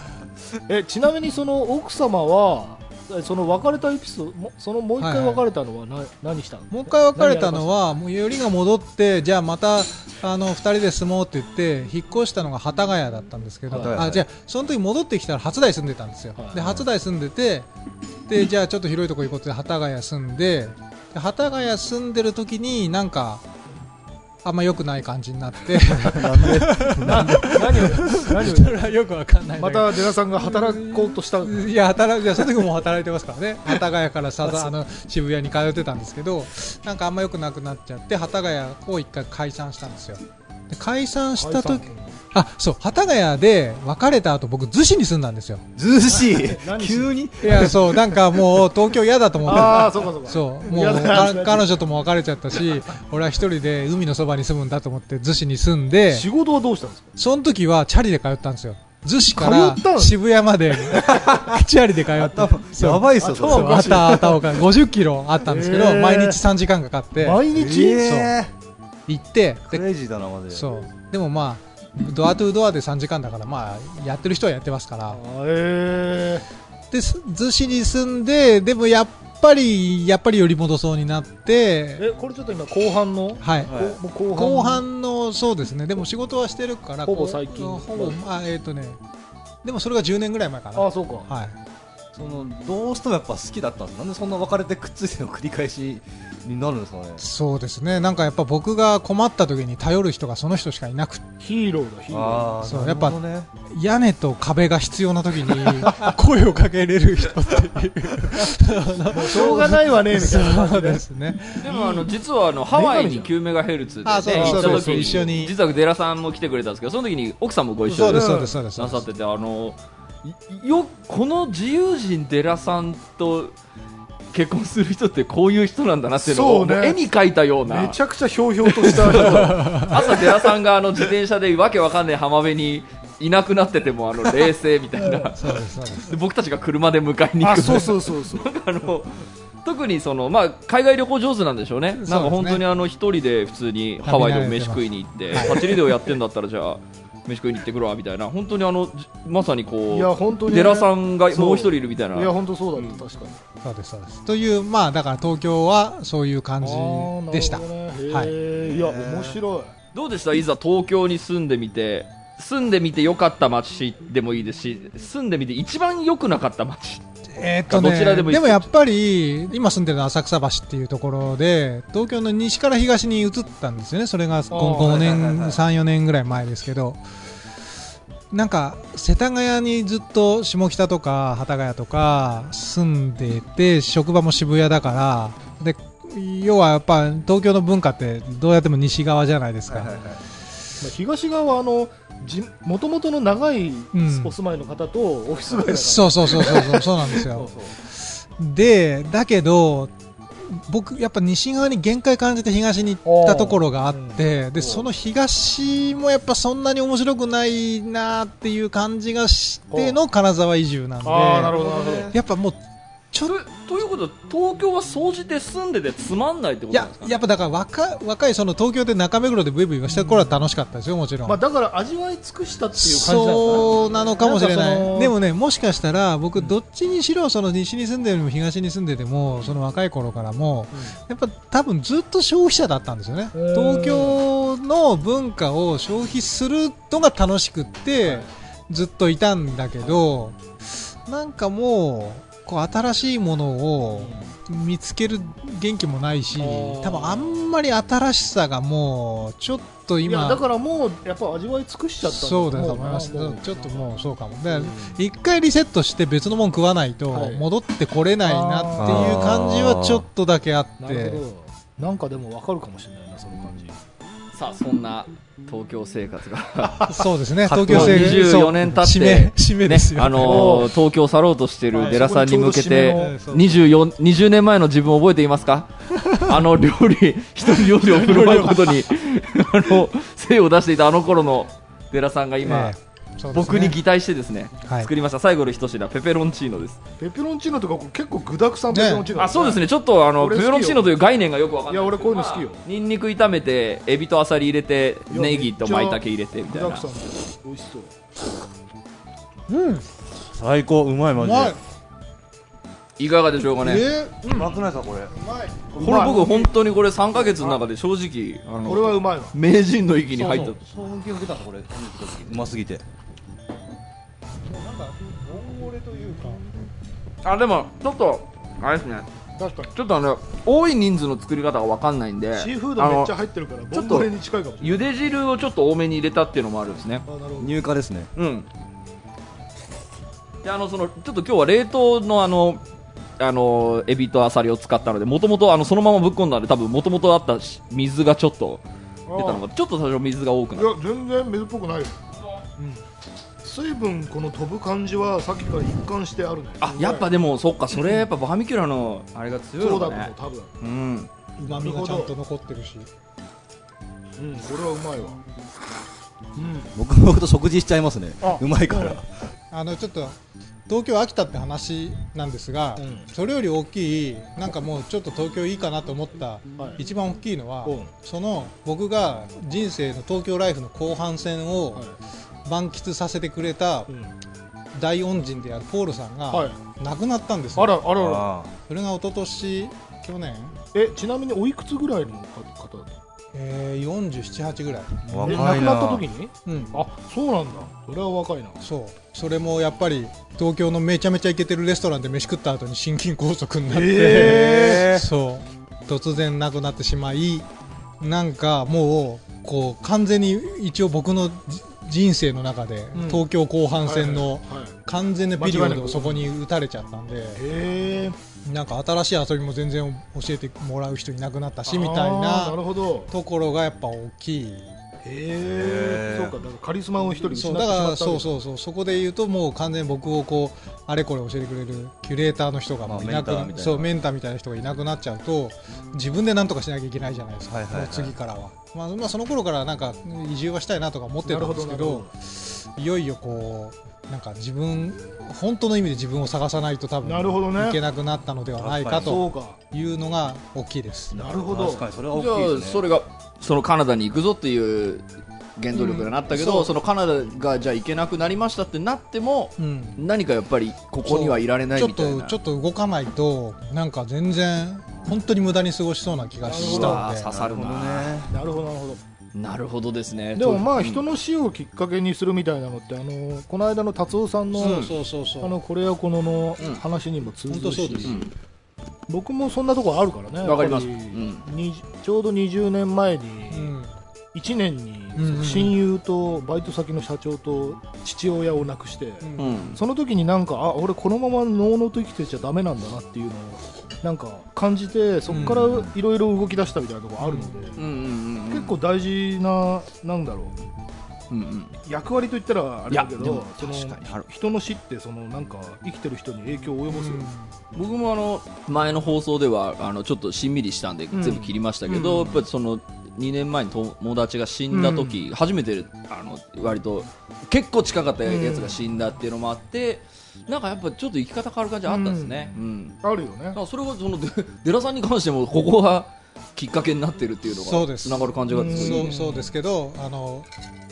えちなみにその奥様はえその別れたエピソードもそのもう一回別れたのはな、何したの？もう一回別れたのはもうよりが戻ってじゃあまたあの二人で住もうって言って引っ越したのが幡ヶ谷だったんですけど、はいあじゃあその時戻ってきたら初台住んでたんですよ、はい。で初台住んでてでじゃあちょっと広いとこ行こうって幡ヶ谷住んでで幡ヶ谷住んでる時になんかあんま良くない感じになって。な何を？何それはよくわかんないまた寺田さんが働こうとしたいや働いやその時も働いてますからね幡ヶ谷からさあの渋谷に通ってたんですけどなんかあんま良くなくなっちゃって幡ヶ谷を？一回解散したんですよで解散した時あそう幡ヶ谷で別れた後僕逗子に住んだんですよ。ずう しい何急に？いやそうなんかもう東京嫌だと思ってああそうかそうか。そうもうか彼女とも別れちゃったし俺は一人で海のそばに住むんだと思って逗子に住んで仕事はどうしたんですか？その時はチャリで通ったんですよ。逗子から渋谷までチャリで通って。そう。やばいっすよそう、あったあったおか50キロあったんですけど、へー。毎日3時間かかって。毎日、え行ってークでレイジーだなマジで。そう。でもまあドアトゥドアで3時間だからまあやってる人はやってますから。あえです逗子に住んででもやっぱりやっぱり寄り戻そうになって。えこれちょっと今後半の、はい。後半後半のそうですね。でも仕事はしてるからほぼ最近。ほぼあえっ、とね。でもそれが10年ぐらい前かな。あそうか。はいそのどうしてもやっぱ好きだったんですなんでそんな別れてくっついての繰り返しになるんですかね。そうですね。なんかやっぱ僕が困った時に頼る人がその人しかいなくて。ヒーローだヒーローああそうなるほどね。屋根と壁が必要な時に 声をかけれる人っていう。しょうがないわねみたいな。そうでですね。でもあの実はあのハワイに9メガヘルツで、ね、あそう行ったそう。そう時一緒に。実はデラさんも来てくれたんですけどその時に奥さんもご一緒でそうですそうですそうです。なさっててあのいよこの自由人デラさんと結婚する人ってこういう人なんだなっていうのをそうね。もう絵に描いたような。めちゃくちゃひょうひょうとした朝デラさんがあの自転車でわけわかんない浜辺にいなくなっててもあの冷静みたいな。そうですそうです。で僕たちが車で迎えに行く。あそうそうそうそう。あの特にその、まあ、海外旅行上手なんでしょうね、そうね。なんか本当にあの一人で普通にハワイでも飯食いに行って、パチリデオやってんだったら、じゃあ、飯食いに行ってくるわみたいな、本当にあのじまさにこいや本当う、にデラさんがもう一人いるみたいな、いや本当そうだった、確かに。そうですそうです。というまあだから東京はそういう感じでした。ね。はい。いや面白い。どうでした、いざ東京に住んでみて、住んでみて良かった街でもいいですし、住んでみて一番良くなかった街、えーっとねどちらでもいい。ですもやっぱり今住んでる浅草橋っていうところで東京の西から東に移ったんですよね。それが 5, ー年、はいはいはいはい。34年ぐらい前ですけど。なんか世田谷にずっと下北とか幡ヶ谷とか住んでて職場も渋谷だからで要はやっぱ東京の文化ってどうやっても西側じゃないですか、はいはいはい。まあ東側はあのもともとの長いん。お住まいの方とオフィス街だから、そうそうそうそうそう そうなんですよ。そうそう。でだけど僕やっぱ西側に限界感じて東に行ったところがあってでその東もやっぱそんなに面白くないなっていう感じがしての金沢移住なんでああなるほどなるほど。やっぱもうちょっとということは、東京は総じて住んでてつまんないってことですか、ね、やっぱだから若若いその東京で中目黒でブイブイした頃は楽しかったですよもちろん、まあ、だから味わい尽くしたっていう感じなのか？なそうなのかもしれない。でもねもしかしたら僕どっちにしろその西に住んでるも東に住んでてもその若い頃からもやっぱ多分ずっと消費者だったんですよね。うん。東京の文化を消費するのが楽しくってずっといたんだけど、なんかもう、こう新しいものを見つける元気もないし多分あんまり新しさがもう、ちょっといや今、だからもうやっぱ味わい尽くしちゃったんそうだと思います。ちょっともうそうかも。だからうん。一回リセットして別のもん食わないとはい。戻ってこれないなっていう感じはちょっとだけあって。なるほど。なんかでもわかるかもしれないさあそんな東京生活が。そうですね、東京生24年経って締め、ですよ、あのー 東京去ろうとしてるデラさんに向けはいてそこに24 20年前の自分を覚えていますか？あの料理一人料理を振る舞うことにあの精を出していたあの頃のデラさんが今、ええね。僕に擬態してですね、はい。作りました。最後の一品ペペロンチーノです。ペペロンチーノとか結構具だくさんペペロンチーノ、あそうですね。ちょっとあのペペロンチーノという概念がよくわかんない。いや俺こういうの好きよ。ニンニク炒めてエビとアサリ入れてネギと舞茸入れてみたいな。美味しそう。うん、う最高。うまいマジで。いかがでしょうかね。えうまくない。ですかこれ。これ僕本当にこれ3ヶ月の中で正直あこれはのうまいわ。名人の域に入った。そうそう衝撃を受けたんですこれ。うますぎて。なんか、ボンゴレというか、あでもちょっとあれですね。確かに。ちょっとあの多い人数の作り方が分かんないんでシーフードめっちゃ入ってるからちょっとボンゴレに近いかもしれない。茹で汁をちょっと多めに入れたっていうのもあるんですね。あなるほど。入荷ですね。うん。であのそのちょっと今日は冷凍のあのあのエビとアサリを使ったのでもともとあのそのままぶっ込んだので多分もともとあったし水がちょっと出たのがちょっと最初水が多くなるいや全然水っぽくないよ、うん、水分この飛ぶ感じはさっきから一貫してあるね。あやっぱでもそっかそれやっぱバーミキュラのあれが強いそうだとのかね。思う多分。うまみがちゃんと残ってるし。うんこれはうまいわ。うん。僕僕と食事しちゃいますね。あ。うまいから。あの、ちょっと、東京飽きたって話なんですが、うん。それより大きい、なんかもうちょっと東京いいかなと思った、はい。一番大きいのは、う。んその僕が人生の東京ライフの後半戦をはい。満喫させてくれたうん。大恩人であるポールさんがはい。亡くなったんですよ、あらあらあら。あそれが一昨年去年、えちなみにおいくつぐらいの方だったえー、47、8ぐらい、若い亡くなったな。時に？うん、あそうなんだ。それは若いな。そう。それもやっぱり東京のめちゃめちゃイケてるレストランで飯食った後に心筋梗塞になって、えそう。突然亡くなってしまいなんかもうこう完全に一応僕のじ人生の中で、うん。東京後半戦のはい完全なピリオドをそこに打たれちゃったんでなんか新しい遊びも全然教えてもらう人いなくなったしみたいなるなほど。ところがやっぱ大きい。へえ。そうかだからカリスマを一人失そうだからそうそうそうそこで言うともう完全に僕をこうあれこれ教えてくれるキュレーターの人がいなくあメンターみたいな。そうメンターみたいな人がいなくなっちゃうと自分で何とかしなきゃいけないじゃないですか、はいはいはい。もう次からは、まあ、まあその頃からなんか移住はしたいなとか思ってたんですけどいよいよこうなんか自分本当の意味で自分を探さないと多分なるほどね。いけなくなったのではないかというのが大きいです。なるほど。確かにそれはじゃ大きいですね。あそれがそのカナダに行くぞっていう原動力になったけど、うん。そのカナダがじゃあ行けなくなりましたってなってもうん。何かやっぱりここにはいられないちょっみたいな。とちょっと動かないとなんか全然本当に無駄に過ごしそうな気がしたんで。刺さるな。なるほどなるほど。なるほどですね。でもまあうん人の死をきっかけにするみたいなのってあのこの間の達夫さんのそうそうそうそう。あのこれやこののうん。話にも通ずるし。本当そうです。うん。僕もそんなとこあるからねわかります。うん。にちょうど20年前にうん1年にうんうんうん。親友とバイト先の社長と父親を亡くしてうん。うんその時になんかあ俺このままのうのうと生きてちゃダメなんだなっていうのをなんか感じてそこからうんいろいろ動き出したみたいなところあるので、うんうんうん。うん結構大事ななんだろう。うんうん。役割といったらあれだけど人の死ってそのなんか生きてる人に影響を及ぼす。よ、僕もあの前の放送ではあのちょっとしんみりしたんでうん。全部切りましたけど、うん。やっぱりその2年前に友達が死んだ時、初めてあの割と結構近かったやつが死んだっていうのもあって、なんかやっぱちょっと生き方変わる感じあったんですね、うん。あるよね。だからそれがそのデ デラさんに関してもここがきっかけになってるっていうのがそうです。つながる感じがすごい。いいそうそうですけどあの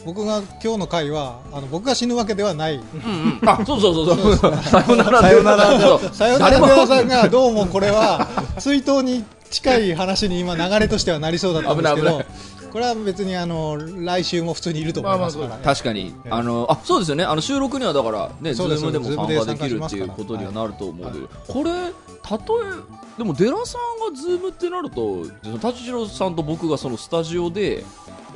僕が今日の回はあの僕が死ぬわけではない。うんうん。あそうそうそうそう。さよならさよならそうさよなら寺さんがどうもこれは 追悼に近い話に今流れとしてはなりそうだったんですけど これは別にあの来週も普通にいると思いますから、まあま確かに、ええ。あのあそうですよね。あの収録にはだからね Zoom でも参加できるっていうことにはなると思うけど、これたとえでもデラさんが Zoom ってなると舘次郎さんと僕がそのスタジオで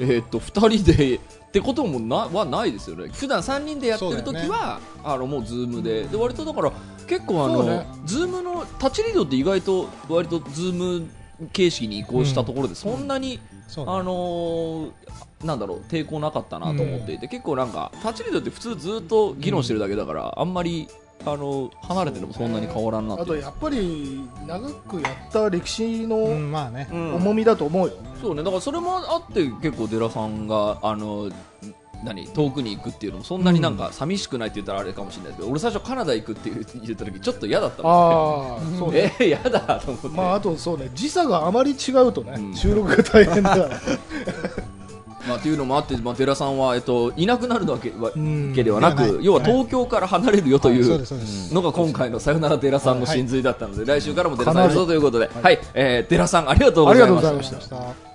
えーっと2人でってこともなはないですよね。普段3人でやってる時は、あのもう Zoom で。で割とだから結構あの、ね。 Zoom のたっちレディオって意外と割と Zoom 形式に移行したところでそんなに、そうあのーなんだろう抵抗なかったなと思っていて、結構なんかたっちレディオって普通ずっと議論してるだけだから、あんまりあの離れててもそんなに変わらんなあとやっぱり長くやった歴史うのん、まあね、うん重みだと思うよ、そうね。だからそれもあって結構デラさんがあの何遠くに行くっていうのもそんなになんか寂しくないって言ったらあれかもしれないですけど、俺最初カナダ行くって言った時ちょっと嫌だったんですよ。ああそうね。えー、嫌だと思って、まああとそうね。時差があまり違うとね、うん。収録が大変だからまあ、っていうのもあって、まあ、寺さんは、えっと、いなくなるわけわん。けではなく要は東京から離れるよといそうのが今回のさよなら寺さんの真髄だったので、来週からも寺さんやるぞということで、はい、えー、寺さんありがとうございました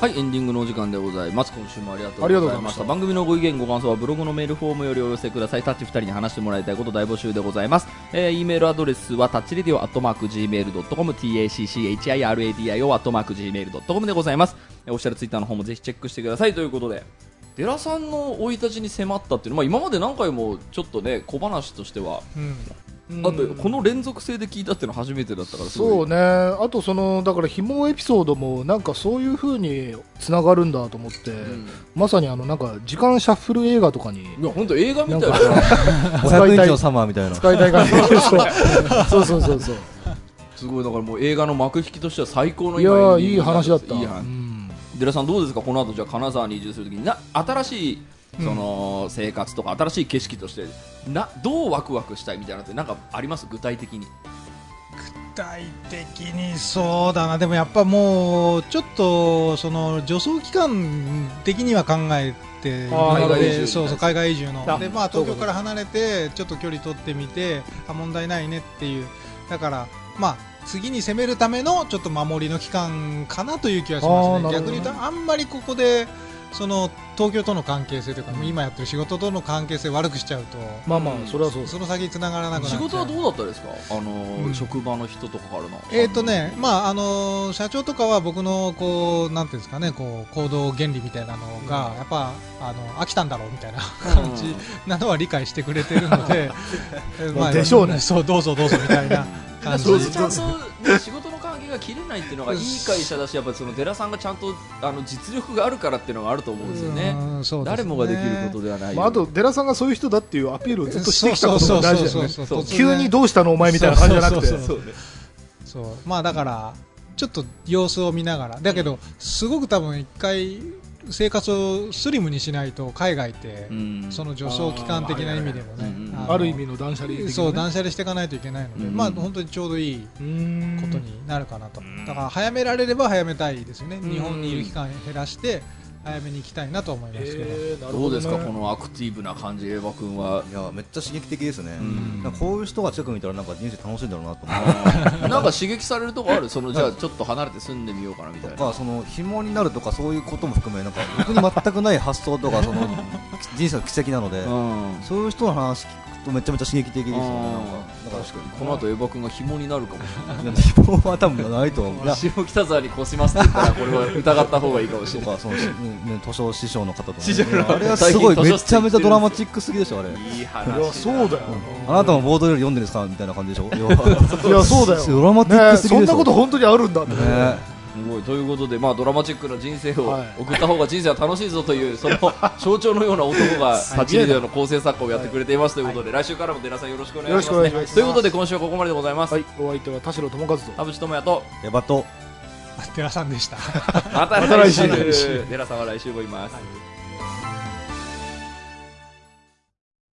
はい、エンディングのお時間でございます。今週もありがとうございまし。たた番組のご意見、ご感想はブログのメールフォームよりお寄せください。タッチ2人に話してもらいたいこと大募集でございます。えー、e メールアドレスはタッチレディオアットマーク Gmail.com、tacchiradio アットマーク Gmail.com でございます。えーオフィシャルツイッターの方もぜひチェックしてくださいということで、寺さんの生い立ちに迫ったっていうのは、まあ、今まで何回もちょっとね、小話としては、うん。あとこの連続性で聞いたっていうのは初めてだったからそうね。あとそのだから紐エピソードもなんかそういう風につながるんだと思って、うん。まさにあのなんか時間シャッフル映画とかにいや本当映画み たいなんな500日のサマーみたいな。使いたい感じそう そうそうそうそう。すごいだからもう映画の幕引きとしては最高のいやーいい話だった。いい話。うん。寺さんどうですか？この後じゃあ金沢に移住するときに。な新しいその生活とか新しい景色としてなどうワクワクしたいみたいなのってなんかあります？具体的に。具体的にそうだな。でもやっぱもうちょっとその助走期間的には考えて海外移住でそうそう海外移住の。あでまあ東京から離れてちょっと距離取ってみてあ問題ないねっていう。だからまあ次に攻めるためのちょっと守りの期間かなという気はしますね。逆に言うとあんまりここでその東京との関係性というか、今やってる仕事との関係性を悪くしちゃうとまあまあそれはそう。その先に繋がらなくなっちゃう。仕事はどうだったですか？あのーうん。職場の人とかからの。えーとねまああのー社長とかは僕のこうなんていうんですかねこう行動原理みたいなのが、やっぱあの飽きたんだろうみたいな感じなのは理解してくれてるので、え ーまあでしょうね。そうどうぞどうぞみたいな感じ。仕事のが切れないっていうのがいい会社だしやっぱりその寺さんがちゃんとあの実力があるからっていうのがあると思うんですよね。ね。誰もができることではない。まあ、あと寺さんがそういう人だっていうアピールをずっとしてきたことが大事だよね。急にどうしたのお前みたいな感じじゃなくて。そうそうそう。そう。まあだからちょっと様子を見ながら。だけどすごく多分一回生活をスリムにしないと海外って、うん。その助走期間的な意味でもね、ある意味の断捨離ねそう断捨離していかないといけないので、うん。まあ本当にちょうどいいことになるかなと、だから早められれば早めたいですよね、うん。日本にいる期間減らして早めに行きたいなと思いますけど、えーどほね。うですかこのアクティブな感じエヴァ君は？いやめっちゃ刺激的ですね、ん。なんかこういう人が近く見たらなんか人生楽しいんだろうなと思 なんか刺激されるとこある？そのじゃあちょっと離れて住んでみようかなみたいな。とかその紐になるとかそういうことも含めなんか僕に全くない発想とかその 人生の奇跡なので、うん。そういう人の話聞くとめちゃめちゃ刺激的ですよね。なんかだから確かに。この後エヴァ君が紐になるかも。しれない紐は多分ないと思う。下北沢に越しますって言ったらこれは疑った方がいいかもしれない。その、ねね、図書師匠の方とか、ね、師 匠あれはすごいめちゃめちゃドラマチックすぎでしょあれ。いい話そうだよ、あなたもボードより読んでるんですか？みたいな感じでしょ。いやそうだよ。ドラマティックすぎねでしょ。そんなこと本当にあるんだって、ねすごい。ということで、まあ、ドラマチックな人生をはい。送った方が人生は楽しいぞというその象徴のような男が立ち入りの構成作家をやってくれていますとい。うことで、来週からも寺さんよろしくお願いします,、よろしくお願いします。ということで今週はここまででございます、はい、お相手は田代智和と。田淵智也と。エヴァと寺さんでした。ま たまた来週来週。寺さんは来週もいます、はい